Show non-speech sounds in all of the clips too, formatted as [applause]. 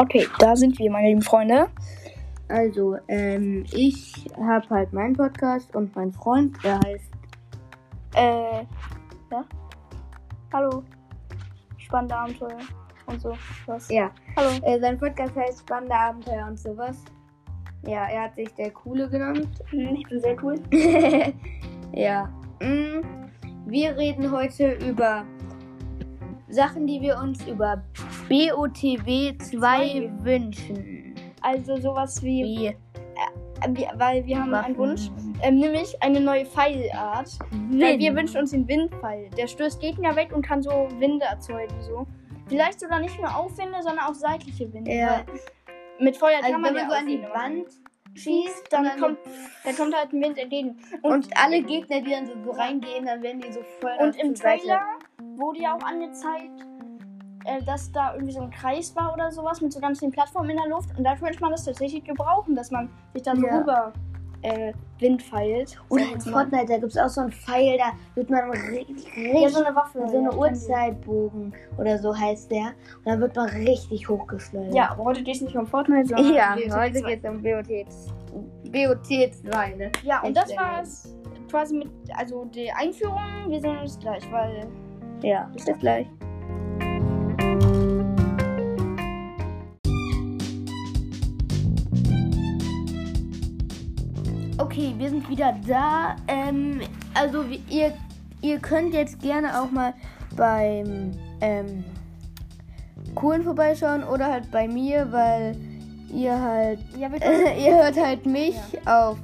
Okay, da sind wir, meine lieben Freunde. Also, ähm, ich habe halt meinen Podcast und mein Freund, der heißt. Äh, ja? Hallo. Spannende Abenteuer und so. Was? Ja, Hallo. äh, sein Podcast heißt Spannende Abenteuer und sowas. Ja, er hat sich der Coole genannt. Hm, Ich bin sehr cool. [laughs] ja. Mm, Wir reden heute über Sachen, die wir uns über BOTW 2 Zwei. wünschen. Also sowas wie, Wie äh, wir, weil wir haben Waffen. einen Wunsch, ähm, nämlich eine neue Pfeilart. Weil wir wünschen uns den Windpfeil. Der stößt Gegner weg und kann so Winde erzeugen. So. Vielleicht sogar nicht nur Aufwinde, sondern auch seitliche Winde. Ja. Mit Feuer Also kann man wenn ja du so an die. Wand schießt, dann, dann- kommt, dann kommt halt ein Wind entgegen. Und, und alle Gegner, die dann so, so reingehen, dann werden die so voll und im. Trailer wurde ja auch angezeigt, äh, dass da irgendwie so ein Kreis war oder sowas mit so ganz vielen Plattformen in der Luft. Und da könnte man das tatsächlich gebrauchen, dass man sich da so Ja. rüber äh, Wind feilt. Ich in. Fortnite, da gibt es auch so einen Pfeil, da wird man richtig, Ja, so eine Waffe. so ja, eine wir. Uhrzeitbogen oder so heißt der. Und dann wird man richtig hochgeschleudert. Ja, aber heute geht es nicht um Fortnite, sondern ja heute WOT2. geht es um BOT, BOT 2, ne? Ja, und das Echt, war es quasi mit, also die Einführung. Wir sehen uns gleich, weil Ja, bis gleich. Okay, wir sind wieder da. Ähm, also ihr, ihr könnt jetzt gerne auch mal beim ähm, Kohlen vorbeischauen oder halt bei mir, weil ihr halt ja, können, [laughs] ihr hört halt mich auf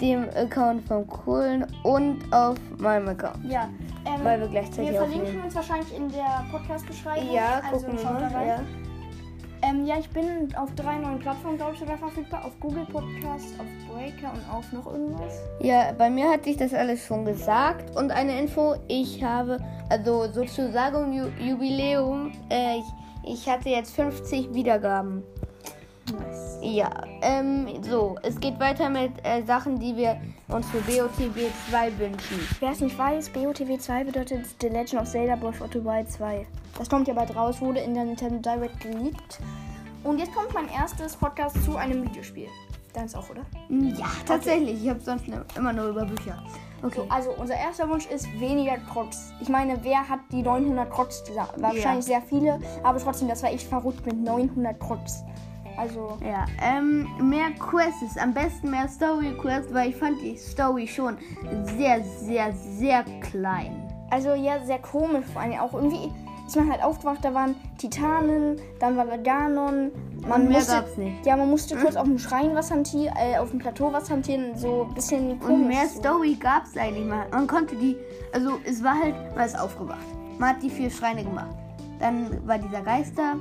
dem Account von Kohlen und auf meinem Account, ja, ähm, weil wir gleichzeitig wir verlinken aufnehmen. uns wahrscheinlich in der Podcast-Beschreibung. Ja, also gucken wir mal. rein. Ja. Ähm, ja, ich bin auf drei neuen Plattformen, glaube ich, sogar verfügbar. Auf Google Podcast, auf Breaker und auf noch irgendwas. Ja, bei mir hatte ich das alles schon gesagt. Und eine Info, ich habe, also sozusagen Ju Jubiläum, äh, ich, ich hatte jetzt 50 Wiedergaben. Ja, ähm, so, es geht weiter mit äh, Sachen, die wir uns für BOTB 2 wünschen. Wer es nicht weiß, BOTW 2 bedeutet The Legend of Zelda Breath of the Wild 2. Das kommt ja bald raus, wurde in der Nintendo Direct geleakt. Und jetzt kommt mein erstes Podcast zu einem Videospiel. Deins auch, oder? Ja, tatsächlich, ich habe sonst immer nur über Bücher. Okay. So, also unser erster Wunsch ist weniger Krotz. Ich meine, wer hat die 900 Krotz? gesagt? Wahrscheinlich sehr viele, aber trotzdem, das war echt verrückt mit 900 Krotz. Also, Ja, ähm, mehr Quests, am besten mehr Story Quests, weil ich fand die Story schon sehr, sehr, sehr klein. also ja, sehr komisch vor allem. Auch irgendwie ist man halt aufgewacht, da waren Titanen, dann war da Ganon. Man Und mehr musste, gab's nicht. Ja, man musste kurz auf dem Schrein was hantieren, äh, auf dem Plateau was hantieren, so ein bisschen komisch. Und mehr so. Story gab es eigentlich mal. Man konnte die, also es war halt, man ist aufgewacht. Man hat die vier Schreine gemacht. Dann war dieser Geister.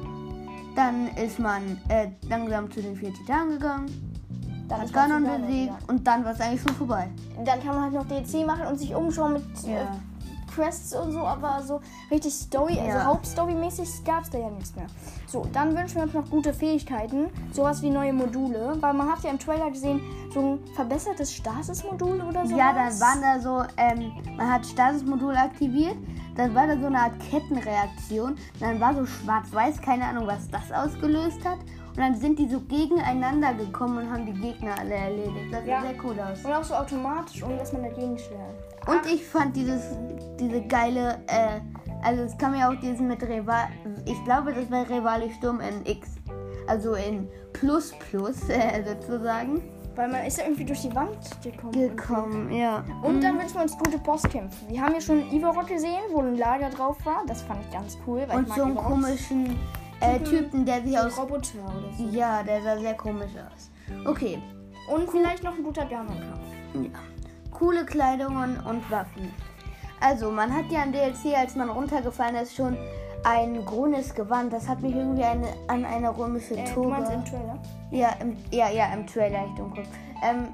Dann ist man äh, langsam zu den vier Titanen gegangen. Dann Hat Ganon besiegt und dann war es eigentlich schon vorbei. Dann kann man halt noch DLC machen und sich umschauen mit äh, Ja. Quests und so, aber so richtig Story, also Ja. Hauptstory-mäßig gab es da ja nichts mehr. So, dann wünschen wir uns noch gute Fähigkeiten, sowas wie neue Module, weil man hat ja im Trailer gesehen, so ein verbessertes Stasis-Modul oder so. Ja, dann waren da so, ähm, man hat Statusmodul aktiviert, dann war da so eine Art Kettenreaktion, dann war so schwarz-weiß, keine Ahnung, was das ausgelöst hat. Und dann sind die so gegeneinander gekommen und haben die Gegner alle erledigt. Das Ja. sah sehr cool aus. Und auch so automatisch, ohne dass man dagegen schlägt. Und ich fand dieses, diese geile, äh, also es kam ja auch diesen mit Rival, ich glaube, das war Rivali Sturm in X, also in Plus Plus [laughs] äh, sozusagen. Weil man ist ja irgendwie durch die Wand gekommen. Gekommen, ja. Und dann wünschen wir uns gute Bosskämpfe. Wir haben ja schon Ivarok gesehen, wo ein Lager drauf war. Das fand ich ganz cool. Weil Und so einen komischen äh, Typen, der sich aus, Roboter oder so. ja, der sah sehr komisch aus. Okay, Und vielleicht noch ein guter Ganon-Kampf. ja. Coole Kleidungen und Waffen. Also, man hat ja im DLC, als man runtergefallen ist, schon ein grünes Gewand. Das hat mich irgendwie eine, an eine römische Äh, du Toga. meinst im Trailer? Ja, im, ja, ja, im Trailer, ich dumm guck. Ähm,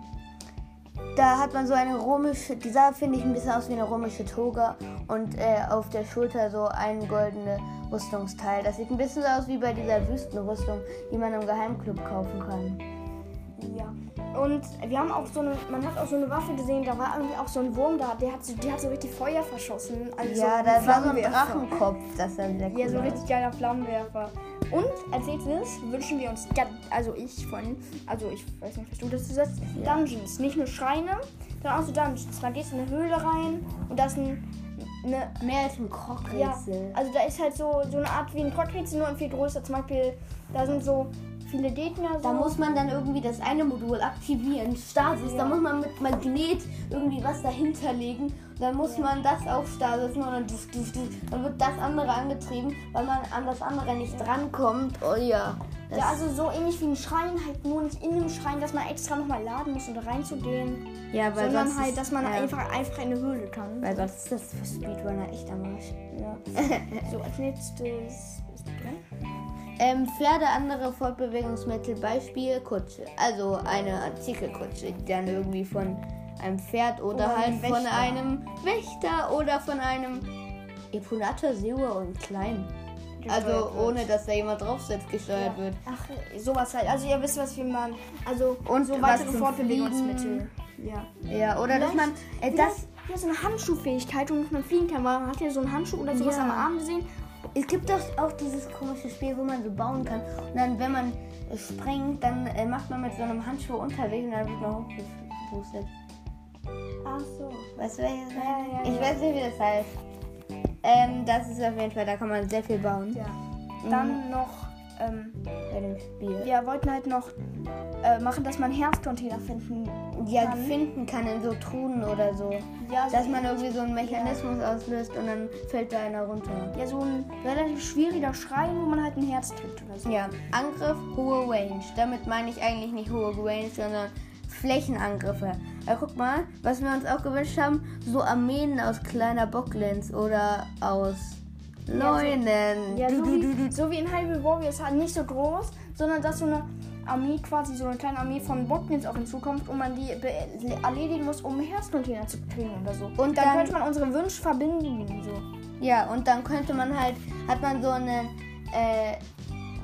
da hat man so eine römische, die sah, finde ich, ein bisschen aus wie eine römische Toga und äh, auf der Schulter so ein goldenes Rüstungsteil. Das sieht ein bisschen so aus wie bei dieser Wüstenrüstung, die man im Geheimclub kaufen kann. Ja. Und wir haben auch so eine, man hat auch so eine Waffe gesehen, da war irgendwie auch so ein Wurm da, der hat so, der hat so richtig Feuer verschossen. Also ja, so da war so ein. Drachenkopf, das sah sehr cool Ja, so ein richtig geiler Flammenwerfer. Und als nächstes wünschen wir uns, also ich von, also ich weiß nicht, was du dazu sagst, Ja. Dungeons. Nicht nur Schreine, sondern auch so Dungeons. Da gehst du in eine Höhle rein und da ist ein, eine, Mehr als ein ja, Krockrätsel. also da ist halt so, so eine Art wie ein Brockrätsel, nur viel größer. Zum Beispiel, da sind so viele Gegner. So. Da muss man dann irgendwie das eine Modul aktivieren, Stasis. Ja. Da muss man mit Magnet irgendwie was dahinter legen. Und dann muss man das auf Stasis machen und dann, duf, duf, duf, dann wird das andere angetrieben, weil man an das andere nicht drankommt. Oh ja. Das, ja, also so ähnlich wie ein Schrein, halt nur nicht in dem Schrein, dass man extra nochmal laden muss, um da reinzugehen. ja, weil sondern sonst halt, ist- dass man ja, einfach, einfach in eine Höhle kann. Weil sonst ist das für Speedrunner echt am Arsch. Ja. [laughs] so, als nächstes ist drin. Ähm, Pferde, andere Fortbewegungsmittel, Beispiel Kutsche. Also eine Artikelkutsche, die dann irgendwie von einem Pferd oder, Oder halt einem von einem Wächter oder von einem Eponator Sewer und klein. Also wird. ohne dass da jemand drauf sitzt, gesteuert wird. Ach, sowas halt. Also ihr wisst, was wir meinen. Also Und so weitere Fortbewegungsmittel. Ja. Ja, oder dass Vielleicht- man äh, das. Ja, so eine Handschuhfähigkeit, womit man fliegen kann. Man hat ja so einen Handschuh oder sowas Ja. am Arm gesehen. Es gibt doch auch dieses komische Spiel, wo man so bauen kann. Und dann, wenn man springt, dann äh, macht man mit so einem Handschuh unterwegs und dann wird man hochgeboostet. Ach so. Weißt du, welches? Ja, ja, ich ja. weiß nicht, wie das heißt. Ähm, das ist auf jeden Fall, da kann man sehr viel bauen Ja. Dann noch, ähm, bei dem Spiel. wir wollten halt noch äh, machen, dass man Herzcontainer finden Ja, kann. finden kann in so Truhen oder so. Ja, so, Dass man irgendwie so einen Mechanismus auslöst und dann fällt da einer runter. ja, so ein relativ schwieriger Schrein, wo man halt ein Herz trifft oder so. Ja, Angriff, hohe Range. Damit meine ich eigentlich nicht hohe Range, sondern Flächenangriffe. Ja, guck mal, was wir uns auch gewünscht haben, so Armeen aus kleiner Bocklens oder aus Leunen. Ja, so, du, wie, du, du. so wie in Hyrule Warriors halt nicht so groß, sondern dass so eine Armee quasi, so eine kleine Armee von Botlins auch hinzukommt und man die erledigen muss, um Herzcontainer zu kriegen oder so. Und dann, dann- könnte man unsere Wünsche verbinden. So. Ja, und dann könnte man halt, hat man so einen, äh,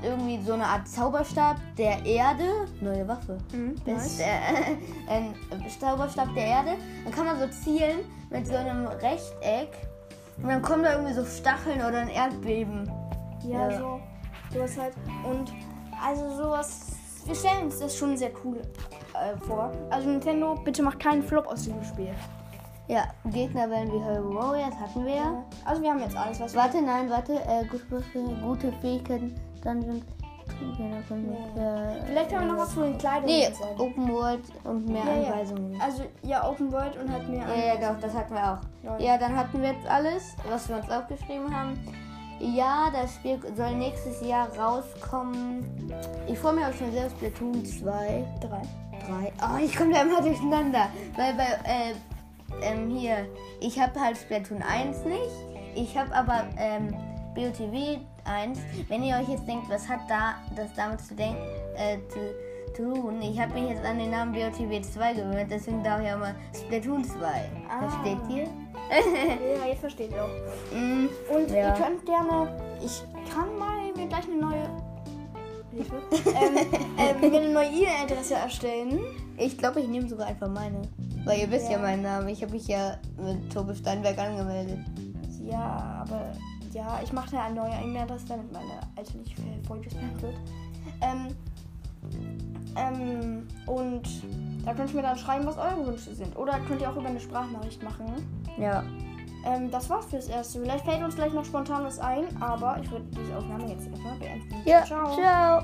irgendwie so eine Art Zauberstab der Erde. Neue Waffe. Das ist, äh, [laughs] ein Zauberstab der Erde. Dann kann man so zielen mit so einem Rechteck. Und dann kommen da irgendwie so Stacheln oder ein Erdbeben. Ja, Ja. so. Sowas halt. Und also sowas. Wir stellen uns das schon sehr cool äh, vor. Also Nintendo, bitte macht keinen Flop aus diesem Spiel. Ja, Gegner werden wie Hyrule Warriors, hatten wir ja. Also wir haben jetzt alles, was wir. Warte, nein, warte. Äh, gute, gute Fähigkeiten, Dungeons. Ja. Vielleicht haben wir noch was zu den Kleidungen. Nee. Open World und mehr Ja, ja. Anweisungen. Also ja, Open World und halt mehr. Ja, ja, doch, das hatten wir auch. Ja. Ja, dann hatten wir jetzt alles, was wir uns aufgeschrieben haben. Ja, das Spiel soll nächstes Jahr rauskommen. Ich freue mich auch schon sehr auf Splatoon 2. Drei. 3. Oh, ich komme da immer durcheinander. Weil bei, äh, ähm, hier, ich habe halt Splatoon 1 nicht. Ich habe aber, ähm, BOTW 1. Wenn ihr euch jetzt denkt, was hat da das damit zu denken, äh, zu tun? Ich habe mich jetzt an den Namen BOTW 2 gewöhnt, deswegen darf ich auch mal Splatoon 2. Ah. Versteht ihr? [laughs] Ja, jetzt versteht ihr auch. Mm, Und Ja. ihr könnt gerne. Ich kann mal mir gleich eine neue. Hilfe. ähm, [laughs] ähm, mir eine neue E-Mail-Adresse erstellen. ich glaube, ich nehme sogar einfach meine. Weil ihr wisst ja, Ja. meinen Namen. Ich habe mich ja mit Tobi Steinberg angemeldet. Ja, aber ja, ich mache da eine neue E-Mail-Adresse, damit meine alte nicht äh, vollgespammt wird. Ähm, ähm, und da könnt ihr mir dann schreiben, was eure Wünsche sind. Oder könnt ihr auch über eine Sprachnachricht machen. Ja. Ähm, das war's fürs Erste. Vielleicht fällt uns gleich noch spontan was ein, aber ich würde diese Aufnahme jetzt erstmal beenden. Ja, Ciao. ciao.